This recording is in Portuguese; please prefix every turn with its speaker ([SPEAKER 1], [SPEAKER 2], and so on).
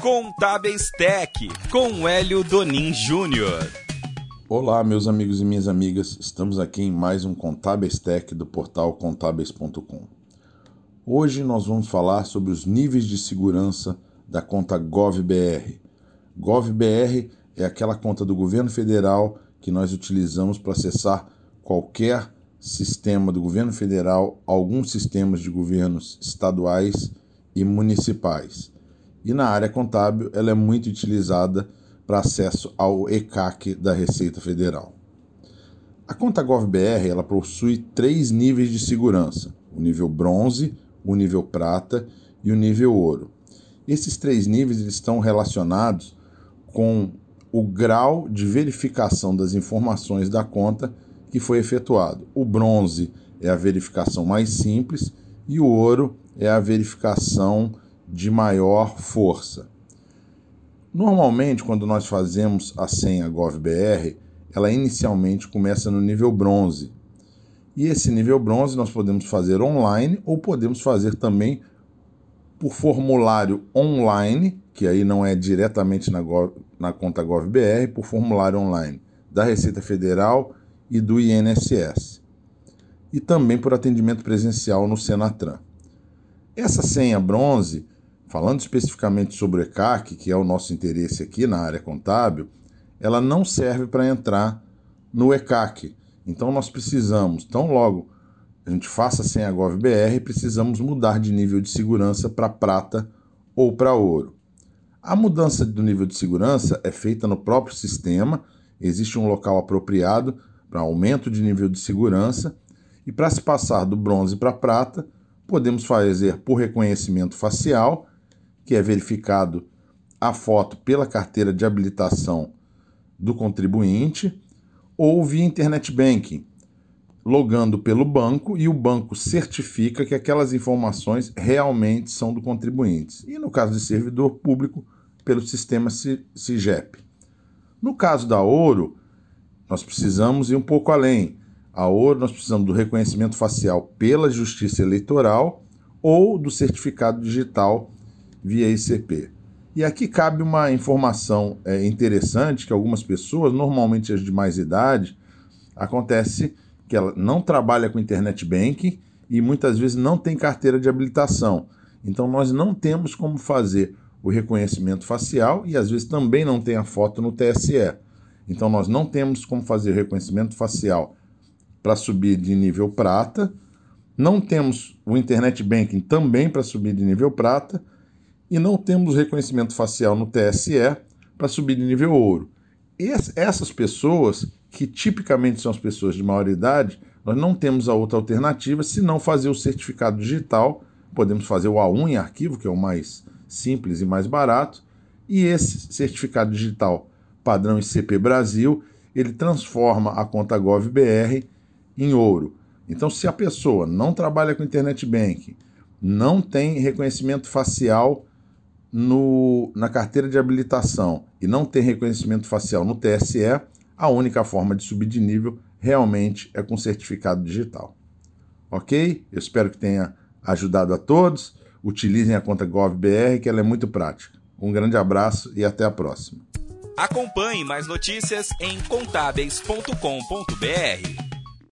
[SPEAKER 1] Contábeis Tech, com Hélio Donin Júnior.
[SPEAKER 2] Olá, meus amigos e minhas amigas. Estamos aqui em mais um Contábeis Tech do portal contábeis.com. Hoje nós vamos falar sobre os níveis de segurança da conta GovBR. GovBR é aquela conta do governo federal que nós utilizamos para acessar qualquer sistema do governo federal, alguns sistemas de governos estaduais e municipais. E na área contábil, ela é muito utilizada para acesso ao ECAC da Receita Federal. A conta GovBR ela possui três níveis de segurança: o nível bronze, o nível prata e o nível ouro. Esses três níveis estão relacionados com o grau de verificação das informações da conta que foi efetuado. O bronze é a verificação mais simples e o ouro é a verificação de maior força. Normalmente, quando nós fazemos a senha GovBR, ela inicialmente começa no nível bronze. E esse nível bronze nós podemos fazer online ou podemos fazer também por formulário online, que aí não é diretamente na, Gov, na conta GovBR, por formulário online da Receita Federal e do INSS. E também por atendimento presencial no Senatran. Essa senha bronze, falando especificamente sobre o ECAC, que é o nosso interesse aqui na área contábil, ela não serve para entrar no ECAC. Então nós precisamos, tão logo a gente faça a senha GovBR, precisamos mudar de nível de segurança para prata ou para ouro. A mudança do nível de segurança é feita no próprio sistema, existe um local apropriado para aumento de nível de segurança, e para se passar do bronze para prata, podemos fazer por reconhecimento facial, que é verificado a foto pela carteira de habilitação do contribuinte, ou via internet banking, logando pelo banco e o banco certifica que aquelas informações realmente são do contribuinte. E no caso de servidor público, pelo sistema CIGEP. No caso da Ouro, nós precisamos ir um pouco além. A ouro, nós precisamos do reconhecimento facial pela Justiça Eleitoral ou do certificado digital via ICP. E aqui cabe uma informação é, interessante que algumas pessoas, normalmente as de mais idade, acontece que ela não trabalha com internet banking e muitas vezes não tem carteira de habilitação. Então nós não temos como fazer o reconhecimento facial e às vezes também não tem a foto no TSE. Então nós não temos como fazer reconhecimento facial para subir de nível prata, não temos o internet banking também para subir de nível prata e não temos reconhecimento facial no TSE para subir de nível ouro. essas pessoas, que tipicamente são as pessoas de maior idade, nós não temos a outra alternativa se não fazer o certificado digital. Podemos fazer o A1 em arquivo, que é o mais simples e mais barato, e esse certificado digital padrão ICP Brasil, ele transforma a conta GovBR em ouro. Então, se a pessoa não trabalha com internet banking, não tem reconhecimento facial no, na carteira de habilitação e não tem reconhecimento facial no TSE, a única forma de subir de nível realmente é com certificado digital. Ok? Eu espero que tenha ajudado a todos. Utilizem a conta GovBR, que ela é muito prática. Um grande abraço e até a próxima.
[SPEAKER 1] Acompanhe mais notícias em contábeis.com.br.